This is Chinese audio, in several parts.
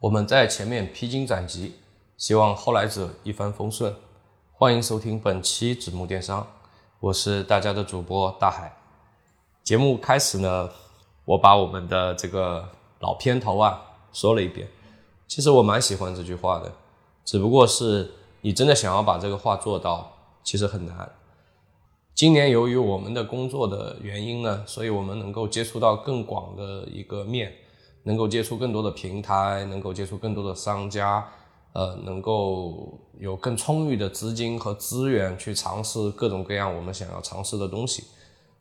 我们在前面披荆斩棘，希望后来者一帆风顺。欢迎收听本期子木电商，我是大家的主播大海。节目开始呢，我把我们的这个老片头啊说了一遍。其实我蛮喜欢这句话的，只不过是你真的想要把这个话做到，其实很难。今年由于我们的工作的原因呢，所以我们能够接触到更广的一个面，能够接触更多的平台，能够接触更多的商家。呃，能够有更充裕的资金和资源去尝试各种各样我们想要尝试的东西，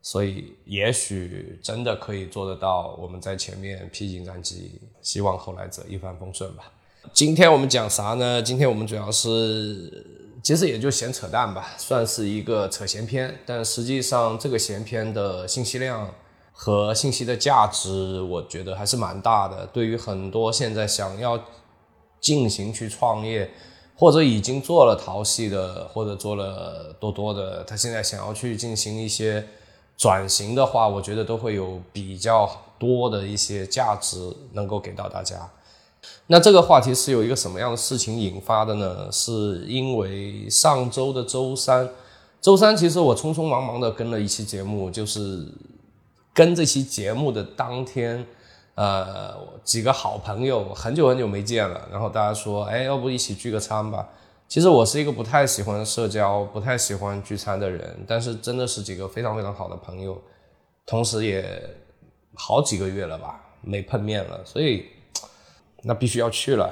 所以也许真的可以做得到。我们在前面披荆斩棘，希望后来者一帆风顺吧。今天我们讲啥呢？今天我们主要是，其实也就闲扯淡吧，算是一个扯闲篇。但实际上，这个闲篇的信息量和信息的价值，我觉得还是蛮大的。对于很多现在想要。进行去创业，或者已经做了淘系的，或者做了多多的，他现在想要去进行一些转型的话，我觉得都会有比较多的一些价值能够给到大家。那这个话题是有一个什么样的事情引发的呢？是因为上周的周三，周三其实我匆匆忙忙的跟了一期节目，就是跟这期节目的当天。呃，几个好朋友很久很久没见了，然后大家说，哎，要不一起聚个餐吧？其实我是一个不太喜欢社交、不太喜欢聚餐的人，但是真的是几个非常非常好的朋友，同时也好几个月了吧没碰面了，所以那必须要去了。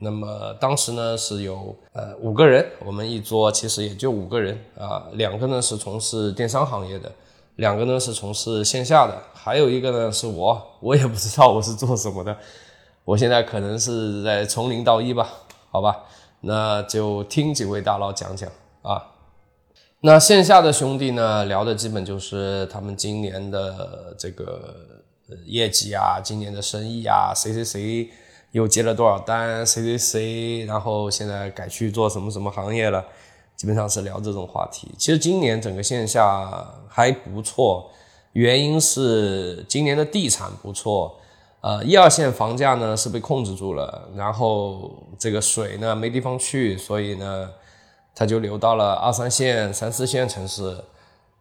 那么当时呢是有呃五个人，我们一桌其实也就五个人啊，两个呢是从事电商行业的。两个呢是从事线下的，还有一个呢是我，我也不知道我是做什么的，我现在可能是在从零到一吧，好吧，那就听几位大佬讲讲啊。那线下的兄弟呢聊的基本就是他们今年的这个业绩啊，今年的生意啊，谁谁谁又接了多少单，谁谁谁，然后现在改去做什么什么行业了。基本上是聊这种话题。其实今年整个线下还不错，原因是今年的地产不错，呃，一二线房价呢是被控制住了，然后这个水呢没地方去，所以呢，它就流到了二三线、三四线城市，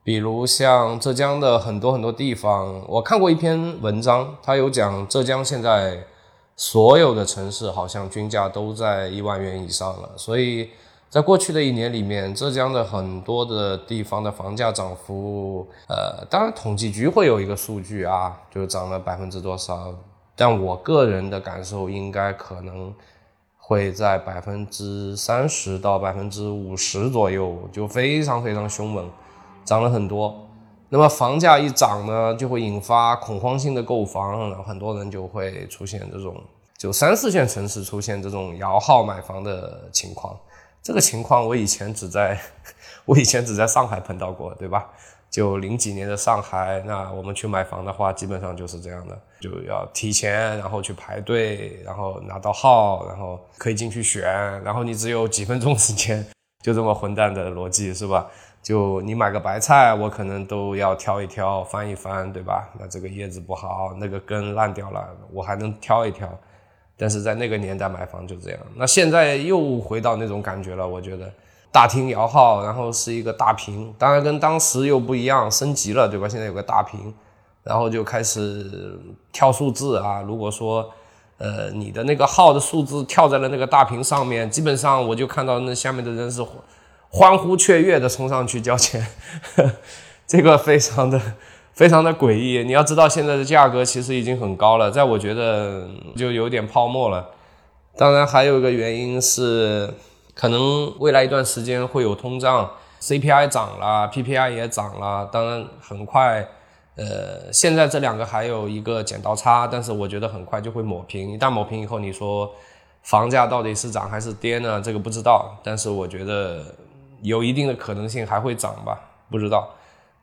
比如像浙江的很多很多地方。我看过一篇文章，它有讲浙江现在所有的城市好像均价都在一万元以上了，所以。在过去的一年里面，浙江的很多的地方的房价涨幅，呃，当然统计局会有一个数据啊，就涨了百分之多少，但我个人的感受应该可能会在百分之三十到百分之五十左右，就非常非常凶猛，涨了很多。那么房价一涨呢，就会引发恐慌性的购房，然后很多人就会出现这种，就三四线城市出现这种摇号买房的情况。这个情况我以前只在，我以前只在上海碰到过，对吧？就零几年的上海，那我们去买房的话，基本上就是这样的，就要提前，然后去排队，然后拿到号，然后可以进去选，然后你只有几分钟时间，就这么混蛋的逻辑是吧？就你买个白菜，我可能都要挑一挑，翻一翻，对吧？那这个叶子不好，那个根烂掉了，我还能挑一挑。但是在那个年代买房就这样，那现在又回到那种感觉了。我觉得大厅摇号，然后是一个大屏，当然跟当时又不一样，升级了，对吧？现在有个大屏，然后就开始跳数字啊。如果说，呃，你的那个号的数字跳在了那个大屏上面，基本上我就看到那下面的人是欢呼雀跃的冲上去交钱，这个非常的。非常的诡异，你要知道现在的价格其实已经很高了，在我觉得就有点泡沫了。当然还有一个原因是，可能未来一段时间会有通胀，CPI 涨了，PPI 也涨了。当然很快，呃，现在这两个还有一个剪刀差，但是我觉得很快就会抹平。一旦抹平以后，你说房价到底是涨还是跌呢？这个不知道，但是我觉得有一定的可能性还会涨吧，不知道，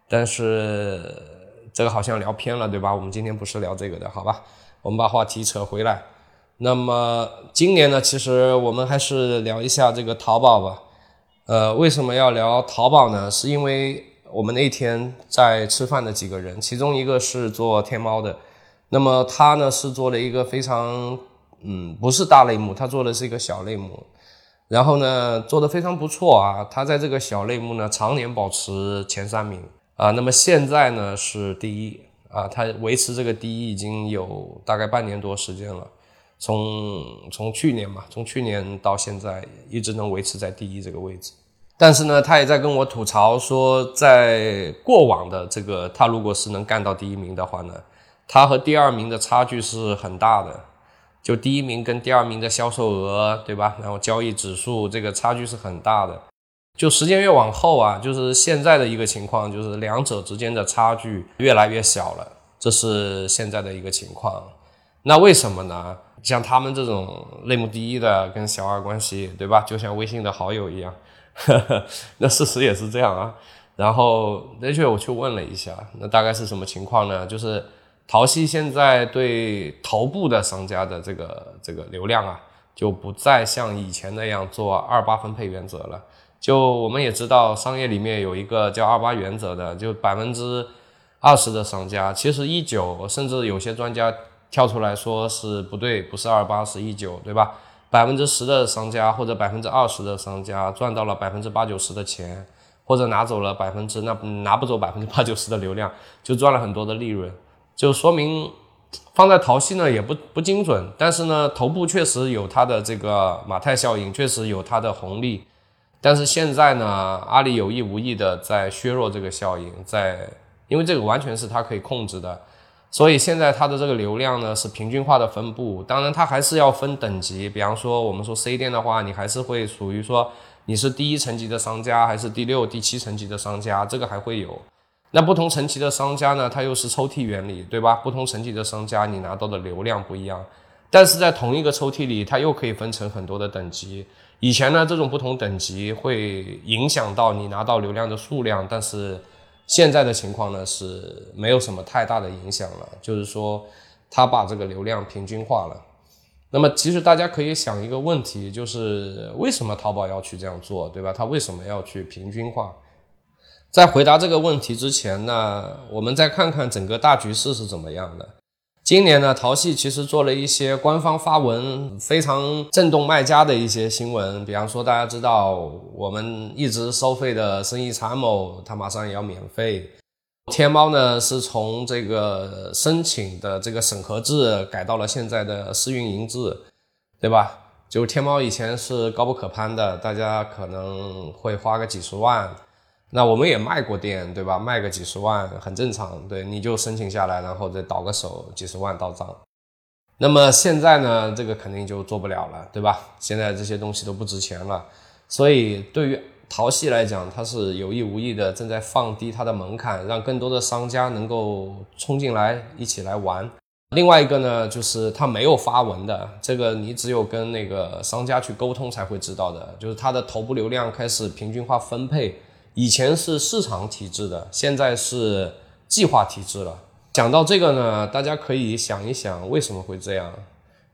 但是。这个好像聊偏了，对吧？我们今天不是聊这个的，好吧？我们把话题扯回来。那么今年呢，其实我们还是聊一下这个淘宝吧。呃，为什么要聊淘宝呢？是因为我们那天在吃饭的几个人，其中一个是做天猫的，那么他呢是做了一个非常嗯，不是大类目，他做的是一个小类目，然后呢，做的非常不错啊。他在这个小类目呢，常年保持前三名啊。那么现在呢是第一啊，他维持这个第一已经有大概半年多时间了，从从去年嘛，从去年到现在一直能维持在第一这个位置。但是呢，他也在跟我吐槽说，在过往的这个他如果是能干到第一名的话呢，他和第二名的差距是很大的。就第一名跟第二名的销售额，对吧？然后交易指数这个差距是很大的。就时间越往后啊，就是现在的一个情况，就是两者之间的差距越来越小了，这是现在的一个情况。那为什么呢？像他们这种类目第一的跟小二关系，对吧？就像微信的好友一样，那事实也是这样啊。然后的确我去问了一下，那大概是什么情况呢？就是。淘系现在对头部的商家的这个这个流量啊，就不再像以前那样做二八分配原则了。就我们也知道，商业里面有一个叫二八原则的，就百分之二十的商家，其实一九甚至有些专家跳出来说是不对，不是二八是一九，对吧？百分之十的商家或者百分之二十的商家赚到了百分之八九十的钱，或者拿走了百分之那拿不走百分之八九十的流量，就赚了很多的利润。就说明放在淘系呢也不不精准，但是呢头部确实有它的这个马太效应，确实有它的红利。但是现在呢，阿里有意无意的在削弱这个效应，在因为这个完全是它可以控制的，所以现在它的这个流量呢是平均化的分布。当然它还是要分等级，比方说我们说 C 店的话，你还是会属于说你是第一层级的商家，还是第六、第七层级的商家，这个还会有。那不同层级的商家呢，它又是抽屉原理，对吧？不同层级的商家，你拿到的流量不一样，但是在同一个抽屉里，它又可以分成很多的等级。以前呢，这种不同等级会影响到你拿到流量的数量，但是现在的情况呢，是没有什么太大的影响了，就是说，它把这个流量平均化了。那么，其实大家可以想一个问题，就是为什么淘宝要去这样做，对吧？它为什么要去平均化？在回答这个问题之前呢，我们再看看整个大局势是怎么样的。今年呢，淘系其实做了一些官方发文，非常震动卖家的一些新闻。比方说，大家知道我们一直收费的生意参谋，它马上也要免费。天猫呢，是从这个申请的这个审核制改到了现在的试运营制，对吧？就天猫以前是高不可攀的，大家可能会花个几十万。那我们也卖过店，对吧？卖个几十万很正常，对，你就申请下来，然后再倒个手，几十万到账。那么现在呢，这个肯定就做不了了，对吧？现在这些东西都不值钱了，所以对于淘系来讲，它是有意无意的正在放低它的门槛，让更多的商家能够冲进来一起来玩。另外一个呢，就是它没有发文的，这个你只有跟那个商家去沟通才会知道的，就是它的头部流量开始平均化分配。以前是市场体制的，现在是计划体制了。讲到这个呢，大家可以想一想为什么会这样？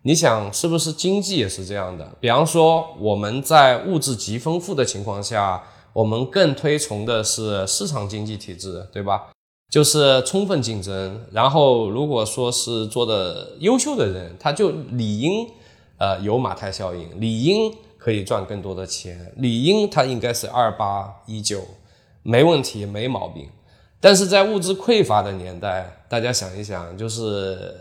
你想是不是经济也是这样的？比方说我们在物质极丰富的情况下，我们更推崇的是市场经济体制，对吧？就是充分竞争。然后如果说是做的优秀的人，他就理应呃有马太效应，理应。可以赚更多的钱，理应它应该是二八一九，没问题，没毛病。但是在物质匮乏的年代，大家想一想，就是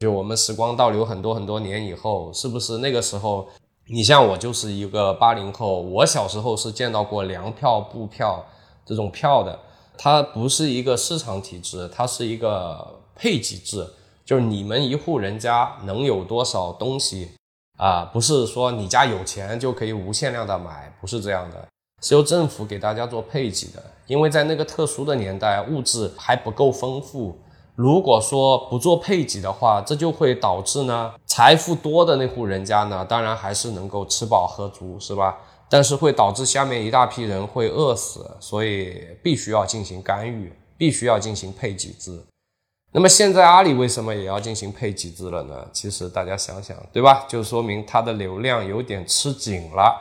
就我们时光倒流很多很多年以后，是不是那个时候，你像我就是一个八零后，我小时候是见到过粮票、布票这种票的，它不是一个市场体制，它是一个配给制，就是你们一户人家能有多少东西。啊，不是说你家有钱就可以无限量的买，不是这样的，是由政府给大家做配给的。因为在那个特殊的年代，物质还不够丰富。如果说不做配给的话，这就会导致呢，财富多的那户人家呢，当然还是能够吃饱喝足，是吧？但是会导致下面一大批人会饿死，所以必须要进行干预，必须要进行配给制。那么现在阿里为什么也要进行配给制了呢？其实大家想想，对吧？就说明它的流量有点吃紧了，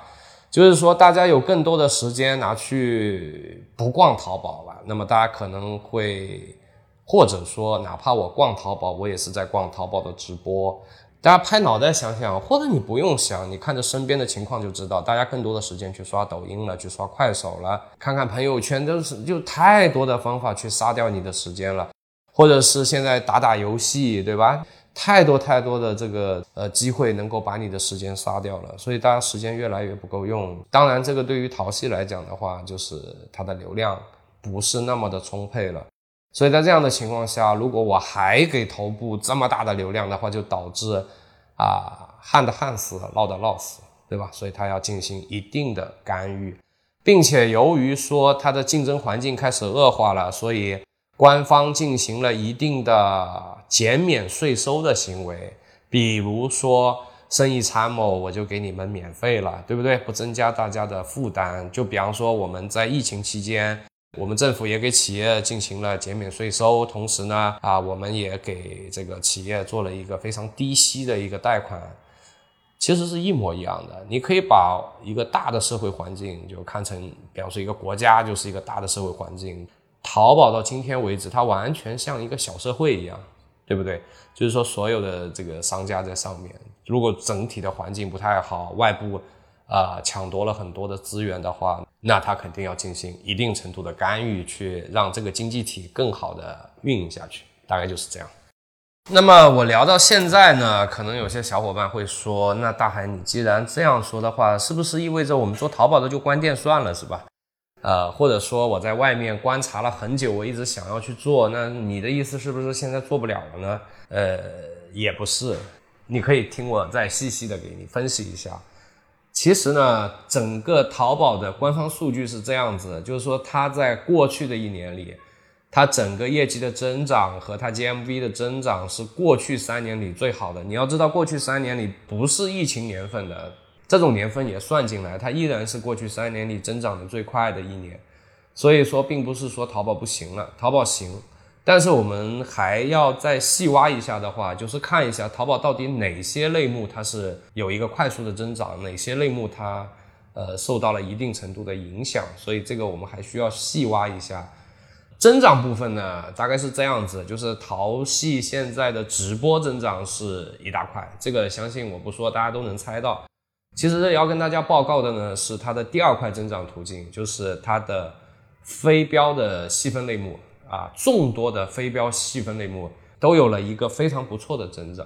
就是说大家有更多的时间拿去不逛淘宝了。那么大家可能会，或者说哪怕我逛淘宝，我也是在逛淘宝的直播。大家拍脑袋想想，或者你不用想，你看着身边的情况就知道，大家更多的时间去刷抖音了，去刷快手了，看看朋友圈，都是就太多的方法去杀掉你的时间了，或者是现在打打游戏，对吧？太多太多的这个呃机会能够把你的时间杀掉了，所以大家时间越来越不够用。当然，这个对于淘系来讲的话，就是它的流量不是那么的充沛了。所以在这样的情况下，如果我还给头部这么大的流量的话，就导致啊旱的旱死，涝的涝死，对吧？所以它要进行一定的干预，并且由于说它的竞争环境开始恶化了，所以官方进行了一定的减免税收的行为，比如说生意参谋，我就给你们免费了，对不对？不增加大家的负担。就比方说我们在疫情期间。我们政府也给企业进行了减免税收，同时呢，啊，我们也给这个企业做了一个非常低息的一个贷款，其实是一模一样的。你可以把一个大的社会环境就看成，比方说一个国家就是一个大的社会环境，淘宝到今天为止，它完全像一个小社会一样，对不对？就是说，所有的这个商家在上面，如果整体的环境不太好，外部。啊，抢夺了很多的资源的话，那他肯定要进行一定程度的干预，去让这个经济体更好的运营下去，大概就是这样。那么我聊到现在呢，可能有些小伙伴会说，那大海，你既然这样说的话，是不是意味着我们做淘宝的就关店算了，是吧？呃，或者说我在外面观察了很久，我一直想要去做，那你的意思是不是现在做不了了呢？呃，也不是，你可以听我再细细的给你分析一下。其实呢，整个淘宝的官方数据是这样子，就是说它在过去的一年里，它整个业绩的增长和它 GMV 的增长是过去三年里最好的。你要知道，过去三年里不是疫情年份的这种年份也算进来，它依然是过去三年里增长的最快的一年。所以说，并不是说淘宝不行了，淘宝行。但是我们还要再细挖一下的话，就是看一下淘宝到底哪些类目它是有一个快速的增长，哪些类目它呃受到了一定程度的影响。所以这个我们还需要细挖一下。增长部分呢，大概是这样子，就是淘系现在的直播增长是一大块，这个相信我不说，大家都能猜到。其实要跟大家报告的呢，是它的第二块增长途径，就是它的非标的细分类目。啊，众多的非标细分类目都有了一个非常不错的增长。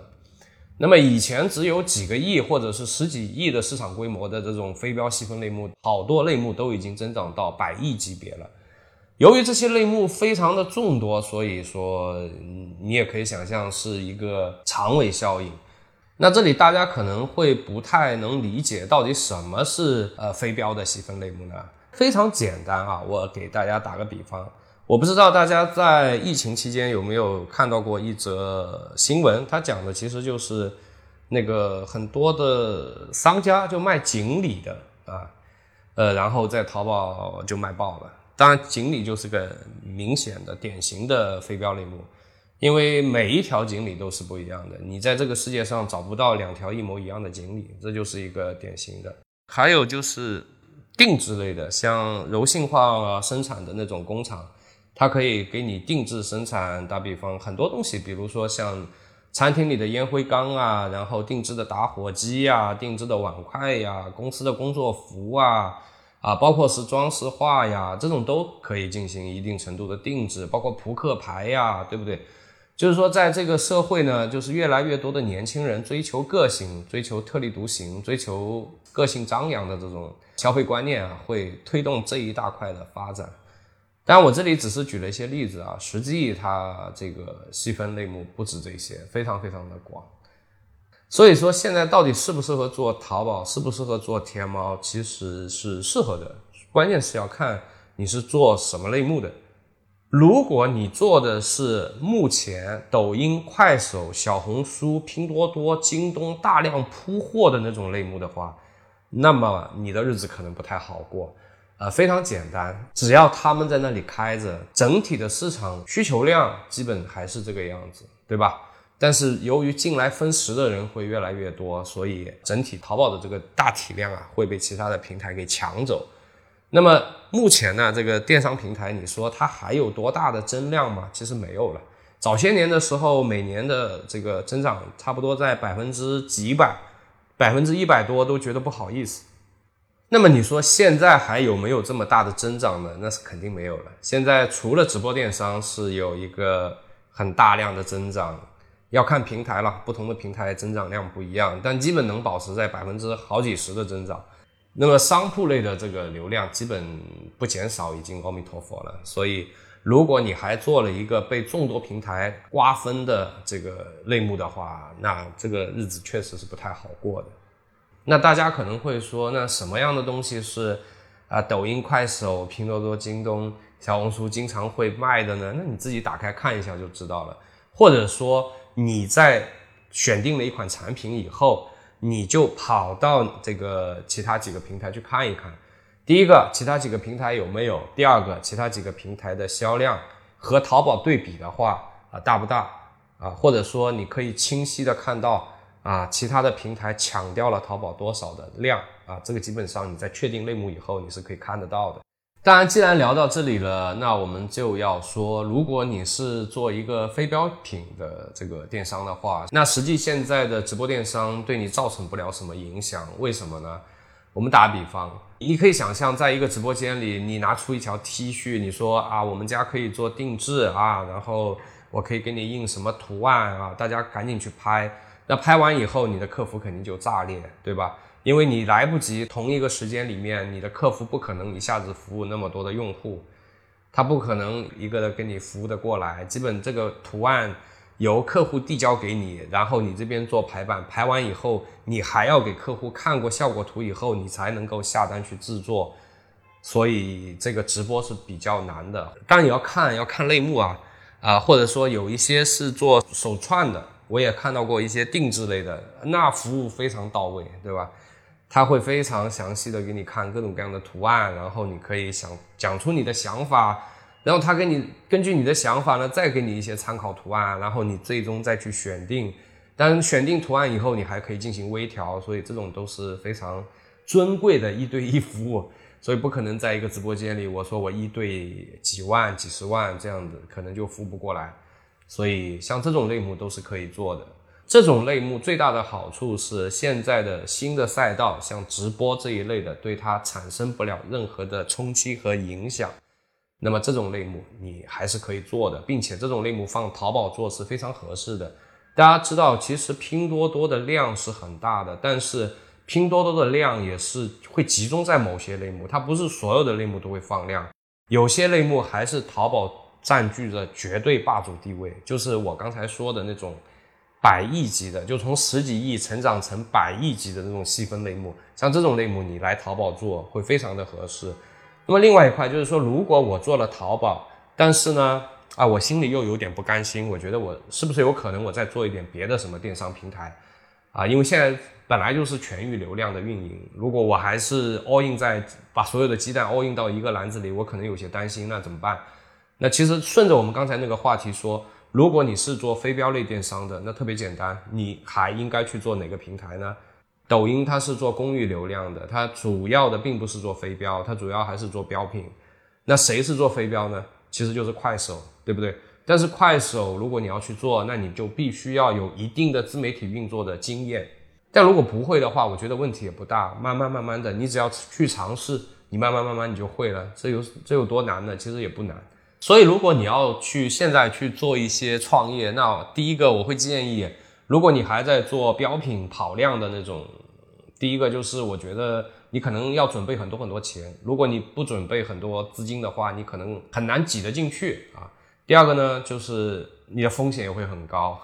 那么以前只有几个亿或者是十几亿的市场规模的这种非标细分类目，好多类目都已经增长到百亿级别了。由于这些类目非常的众多，所以说你也可以想象是一个长尾效应。那这里大家可能会不太能理解，到底什么是呃非标的细分类目呢？非常简单啊，我给大家打个比方。我不知道大家在疫情期间有没有看到过一则新闻，它讲的其实就是那个很多的商家就卖锦鲤的啊，呃，然后在淘宝就卖爆了。当然，锦鲤就是个明显的、典型的非标类目，因为每一条锦鲤都是不一样的，你在这个世界上找不到两条一模一样的锦鲤，这就是一个典型的。还有就是定制类的，像柔性化啊生产的那种工厂。它可以给你定制生产，打比方很多东西，比如说像餐厅里的烟灰缸啊，然后定制的打火机呀，定制的碗筷呀，公司的工作服啊，啊，包括是装饰画呀，这种都可以进行一定程度的定制，包括扑克牌呀，对不对？就是说，在这个社会呢，就是越来越多的年轻人追求个性，追求特立独行，追求个性张扬的这种消费观念啊，会推动这一大块的发展。但我这里只是举了一些例子啊，实际它这个细分类目不止这些，非常非常的广。所以说现在到底适不适合做淘宝，适不适合做天猫，其实是适合的，关键是要看你是做什么类目的。如果你做的是目前抖音、快手、小红书、拼多多、京东大量铺货的那种类目的话，那么你的日子可能不太好过。呃，非常简单，只要他们在那里开着，整体的市场需求量基本还是这个样子，对吧？但是由于进来分食的人会越来越多，所以整体淘宝的这个大体量啊会被其他的平台给抢走。那么目前呢，这个电商平台，你说它还有多大的增量吗？其实没有了。早些年的时候，每年的这个增长差不多在百分之几百，百分之一百多都觉得不好意思。那么你说现在还有没有这么大的增长呢？那是肯定没有了。现在除了直播电商是有一个很大量的增长，要看平台了，不同的平台增长量不一样，但基本能保持在百分之好几十的增长。那么商铺类的这个流量基本不减少，已经阿弥陀佛了。所以。如果你还做了一个被众多平台瓜分的这个类目的话，那这个日子确实是不太好过的。那大家可能会说，那什么样的东西是啊抖音、快手、拼多多、京东、小红书经常会卖的呢？那你自己打开看一下就知道了。或者说你在选定了一款产品以后，你就跑到这个其他几个平台去看一看。第一个，其他几个平台有没有？第二个，其他几个平台的销量和淘宝对比的话啊，大不大啊？或者说，你可以清晰的看到啊，其他的平台抢掉了淘宝多少的量啊？这个基本上你在确定类目以后，你是可以看得到的。当然，既然聊到这里了，那我们就要说，如果你是做一个非标品的这个电商的话，那实际现在的直播电商对你造成不了什么影响。为什么呢？我们打比方，你可以想象，在一个直播间里，你拿出一条 T 恤，你说啊，我们家可以做定制啊，然后我可以给你印什么图案啊，大家赶紧去拍。那拍完以后，你的客服肯定就炸裂，对吧？因为你来不及同一个时间里面，你的客服不可能一下子服务那么多的用户，他不可能一个的给你服务的过来。基本这个图案。由客户递交给你，然后你这边做排版，排完以后，你还要给客户看过效果图以后，你才能够下单去制作。所以这个直播是比较难的。当然你要看，要看类目啊，啊，或者说有一些是做手串的，我也看到过一些定制类的，那服务非常到位，对吧？他会非常详细的给你看各种各样的图案，然后你可以想讲出你的想法。然后他给你根据你的想法呢，再给你一些参考图案，然后你最终再去选定。但选定图案以后，你还可以进行微调，所以这种都是非常尊贵的一对一服务。所以不可能在一个直播间里，我说我一对几万、几十万这样子，可能就服不过来。所以像这种类目都是可以做的。这种类目最大的好处是，现在的新的赛道，像直播这一类的，对它产生不了任何的冲击和影响。那么这种类目你还是可以做的，并且这种类目放淘宝做是非常合适的。大家知道，其实拼多多的量是很大的，但是拼多多的量也是会集中在某些类目，它不是所有的类目都会放量。有些类目还是淘宝占据着绝对霸主地位，就是我刚才说的那种百亿级的，就从十几亿成长成百亿级的那种细分类目，像这种类目你来淘宝做会非常的合适。那么另外一块就是说，如果我做了淘宝，但是呢，啊，我心里又有点不甘心，我觉得我是不是有可能我再做一点别的什么电商平台，啊，因为现在本来就是全域流量的运营，如果我还是 all in 在把所有的鸡蛋 all in 到一个篮子里，我可能有些担心，那怎么办？那其实顺着我们刚才那个话题说，如果你是做非标类电商的，那特别简单，你还应该去做哪个平台呢？抖音它是做公域流量的，它主要的并不是做非标，它主要还是做标品。那谁是做非标呢？其实就是快手，对不对？但是快手如果你要去做，那你就必须要有一定的自媒体运作的经验。但如果不会的话，我觉得问题也不大，慢慢慢慢的，你只要去尝试，你慢慢慢慢你就会了。这有这有多难呢？其实也不难。所以如果你要去现在去做一些创业，那第一个我会建议。如果你还在做标品跑量的那种，第一个就是我觉得你可能要准备很多很多钱。如果你不准备很多资金的话，你可能很难挤得进去啊。第二个呢，就是你的风险也会很高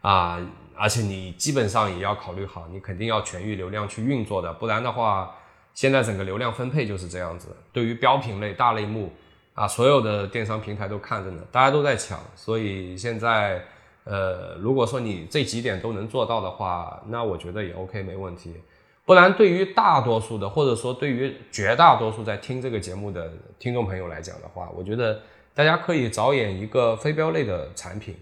啊，而且你基本上也要考虑好，你肯定要全域流量去运作的，不然的话，现在整个流量分配就是这样子。对于标品类大类目啊，所有的电商平台都看着呢，大家都在抢，所以现在。呃，如果说你这几点都能做到的话，那我觉得也 OK，没问题。不然，对于大多数的，或者说对于绝大多数在听这个节目的听众朋友来讲的话，我觉得大家可以着眼一个非标类的产品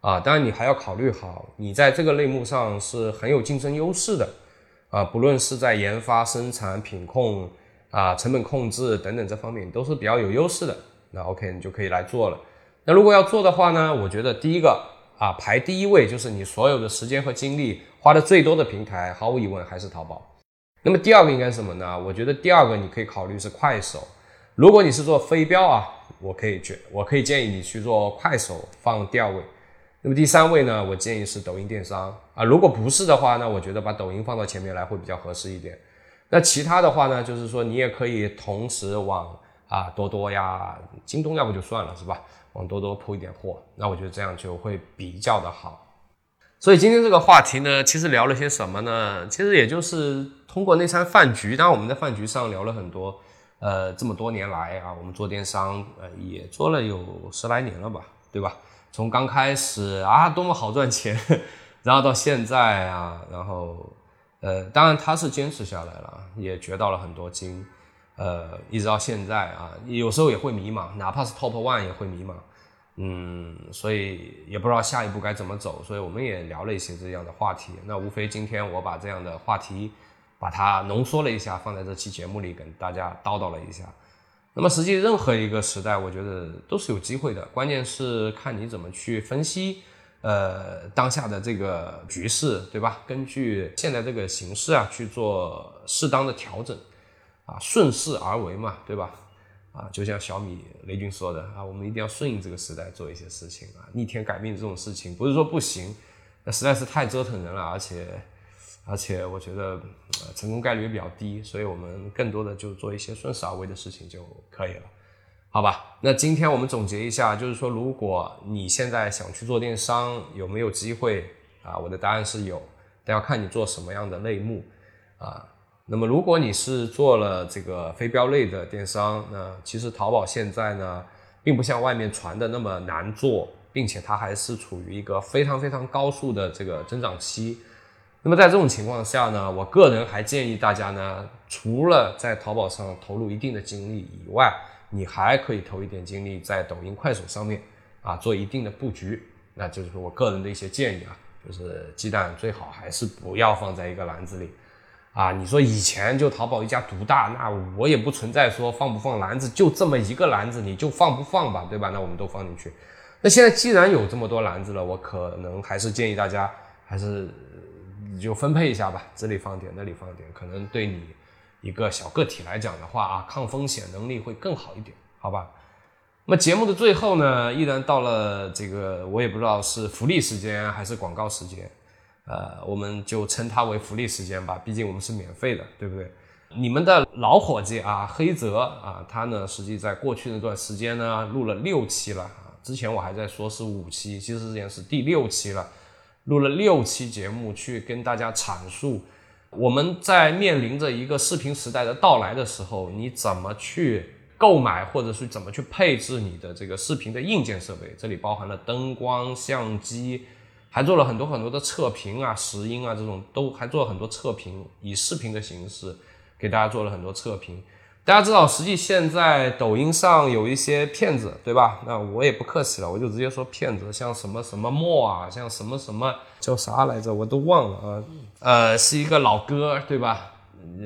啊。当然，你还要考虑好，你在这个类目上是很有竞争优势的啊，不论是在研发、生产、品控啊、成本控制等等这方面都是比较有优势的。那 OK，你就可以来做了。那如果要做的话呢，我觉得第一个啊排第一位就是你所有的时间和精力花的最多的平台，毫无疑问还是淘宝。那么第二个应该是什么呢？我觉得第二个你可以考虑是快手。如果你是做飞镖啊，我可以去我可以建议你去做快手放第二位。那么第三位呢，我建议是抖音电商啊。如果不是的话，那我觉得把抖音放到前面来会比较合适一点。那其他的话呢，就是说你也可以同时往啊多多呀、京东要不就算了是吧？往多多铺一点货，那我觉得这样就会比较的好。所以今天这个话题呢，其实聊了些什么呢？其实也就是通过那餐饭局，当然我们在饭局上聊了很多。呃，这么多年来啊，我们做电商，呃，也做了有十来年了吧，对吧？从刚开始啊，多么好赚钱，然后到现在啊，然后，呃，当然他是坚持下来了，也学到了很多经，呃，一直到现在啊，有时候也会迷茫，哪怕是 top one 也会迷茫，嗯，所以也不知道下一步该怎么走，所以我们也聊了一些这样的话题。那无非今天我把这样的话题把它浓缩了一下，放在这期节目里跟大家叨叨了一下。那么，实际任何一个时代，我觉得都是有机会的，关键是看你怎么去分析，呃，当下的这个局势，对吧？根据现在这个形势啊，去做适当的调整，啊，顺势而为嘛，对吧？啊，就像小米雷军说的啊，我们一定要顺应这个时代做一些事情啊，逆天改命这种事情不是说不行，那实在是太折腾人了，而且。而且我觉得成功概率也比较低，所以我们更多的就做一些顺势而为的事情就可以了，好吧？那今天我们总结一下，就是说，如果你现在想去做电商，有没有机会啊？我的答案是有，但要看你做什么样的类目啊。那么，如果你是做了这个非标类的电商，那其实淘宝现在呢，并不像外面传的那么难做，并且它还是处于一个非常非常高速的这个增长期。那么在这种情况下呢，我个人还建议大家呢，除了在淘宝上投入一定的精力以外，你还可以投一点精力在抖音、快手上面啊，做一定的布局。那就是我个人的一些建议啊，就是鸡蛋最好还是不要放在一个篮子里啊。你说以前就淘宝一家独大，那我也不存在说放不放篮子，就这么一个篮子，你就放不放吧，对吧？那我们都放进去。那现在既然有这么多篮子了，我可能还是建议大家还是。你就分配一下吧，这里放点，那里放点，可能对你一个小个体来讲的话啊，抗风险能力会更好一点，好吧？那么节目的最后呢，依然到了这个我也不知道是福利时间还是广告时间，呃，我们就称它为福利时间吧，毕竟我们是免费的，对不对？你们的老伙计啊，黑泽啊，他呢，实际在过去那段时间呢，录了六期了啊，之前我还在说是五期，其实之前是第六期了。录了六期节目，去跟大家阐述，我们在面临着一个视频时代的到来的时候，你怎么去购买，或者是怎么去配置你的这个视频的硬件设备？这里包含了灯光、相机，还做了很多很多的测评啊、实音啊这种，都还做了很多测评，以视频的形式给大家做了很多测评。大家知道，实际现在抖音上有一些骗子，对吧？那我也不客气了，我就直接说骗子，像什么什么墨啊，像什么什么叫啥来着，我都忘了啊。呃，是一个老哥，对吧？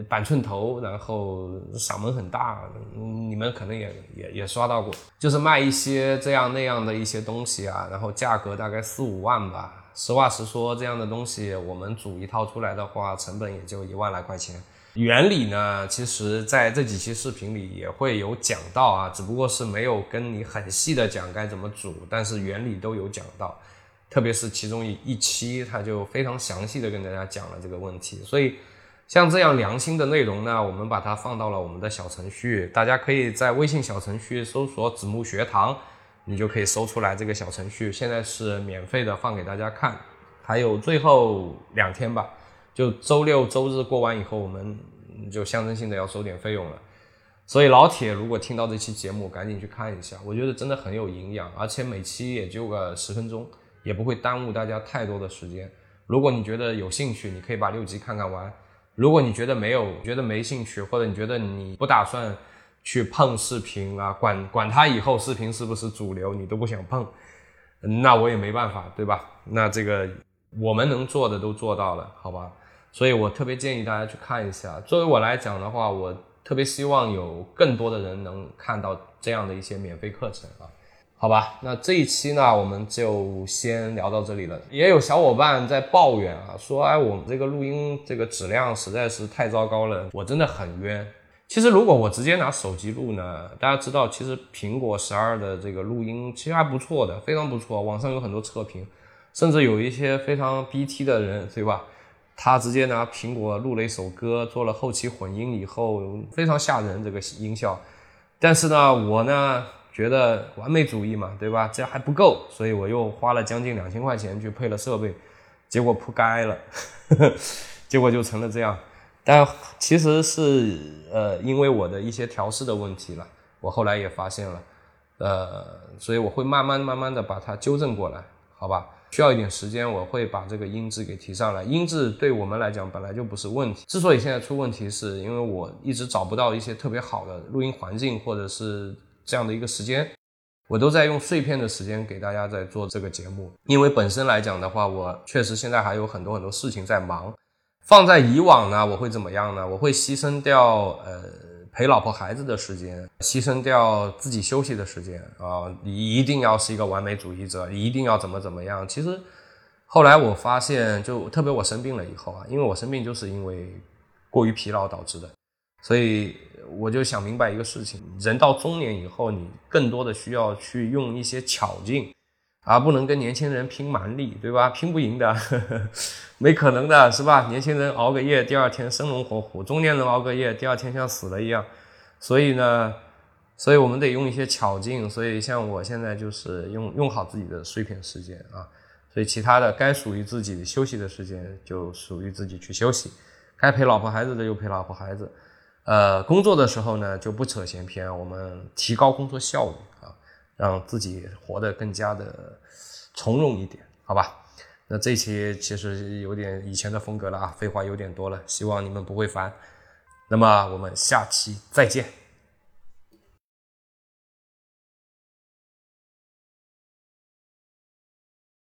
板寸头，然后嗓门很大，你们可能也也也刷到过，就是卖一些这样那样的一些东西啊，然后价格大概四五万吧。实话实说，这样的东西我们组一套出来的话，成本也就一万来块钱。原理呢，其实在这几期视频里也会有讲到啊，只不过是没有跟你很细的讲该怎么煮，但是原理都有讲到，特别是其中一一期，他就非常详细的跟大家讲了这个问题。所以像这样良心的内容呢，我们把它放到了我们的小程序，大家可以在微信小程序搜索“子木学堂”，你就可以搜出来这个小程序，现在是免费的放给大家看，还有最后两天吧。就周六周日过完以后，我们就象征性的要收点费用了。所以老铁，如果听到这期节目，赶紧去看一下，我觉得真的很有营养，而且每期也就个十分钟，也不会耽误大家太多的时间。如果你觉得有兴趣，你可以把六集看看完；如果你觉得没有，觉得没兴趣，或者你觉得你不打算去碰视频啊，管管它以后视频是不是主流，你都不想碰，那我也没办法，对吧？那这个我们能做的都做到了，好吧？所以我特别建议大家去看一下。作为我来讲的话，我特别希望有更多的人能看到这样的一些免费课程啊。好吧，那这一期呢，我们就先聊到这里了。也有小伙伴在抱怨啊，说哎，我们这个录音这个质量实在是太糟糕了，我真的很冤。其实如果我直接拿手机录呢，大家知道，其实苹果十二的这个录音其实还不错的，非常不错，网上有很多测评，甚至有一些非常 BT 的人，对吧？他直接拿苹果录了一首歌，做了后期混音以后，非常吓人这个音效。但是呢，我呢？觉得完美主义嘛，对吧？这还不够，所以我又花了将近两千块钱去配了设备，结果扑街了，结果就成了这样。但其实是呃，因为我的一些调试的问题了，我后来也发现了，呃，所以我会慢慢慢慢的把它纠正过来，好吧？需要一点时间，我会把这个音质给提上来。音质对我们来讲本来就不是问题，之所以现在出问题，是因为我一直找不到一些特别好的录音环境，或者是。这样的一个时间，我都在用碎片的时间给大家在做这个节目。因为本身来讲的话，我确实现在还有很多很多事情在忙。放在以往呢，我会怎么样呢？我会牺牲掉呃陪老婆孩子的时间，牺牲掉自己休息的时间啊。你一定要是一个完美主义者，一定要怎么怎么样。其实后来我发现，就特别我生病了以后啊，因为我生病就是因为过于疲劳导致的。所以我就想明白一个事情：人到中年以后，你更多的需要去用一些巧劲，而不能跟年轻人拼蛮力，对吧？拼不赢的，呵 呵没可能的，是吧？年轻人熬个夜，第二天生龙活虎；中年人熬个夜，第二天像死了一样。所以呢，所以我们得用一些巧劲。所以像我现在就是用用好自己的碎片时间啊，所以其他的该属于自己休息的时间就属于自己去休息，该陪老婆孩子的就陪老婆孩子。呃，工作的时候呢，就不扯闲篇，我们提高工作效率，让自己活得更加的从容一点，好吧？那这期其实有点以前的风格了啊，废话有点多了，希望你们不会烦。那么我们下期再见。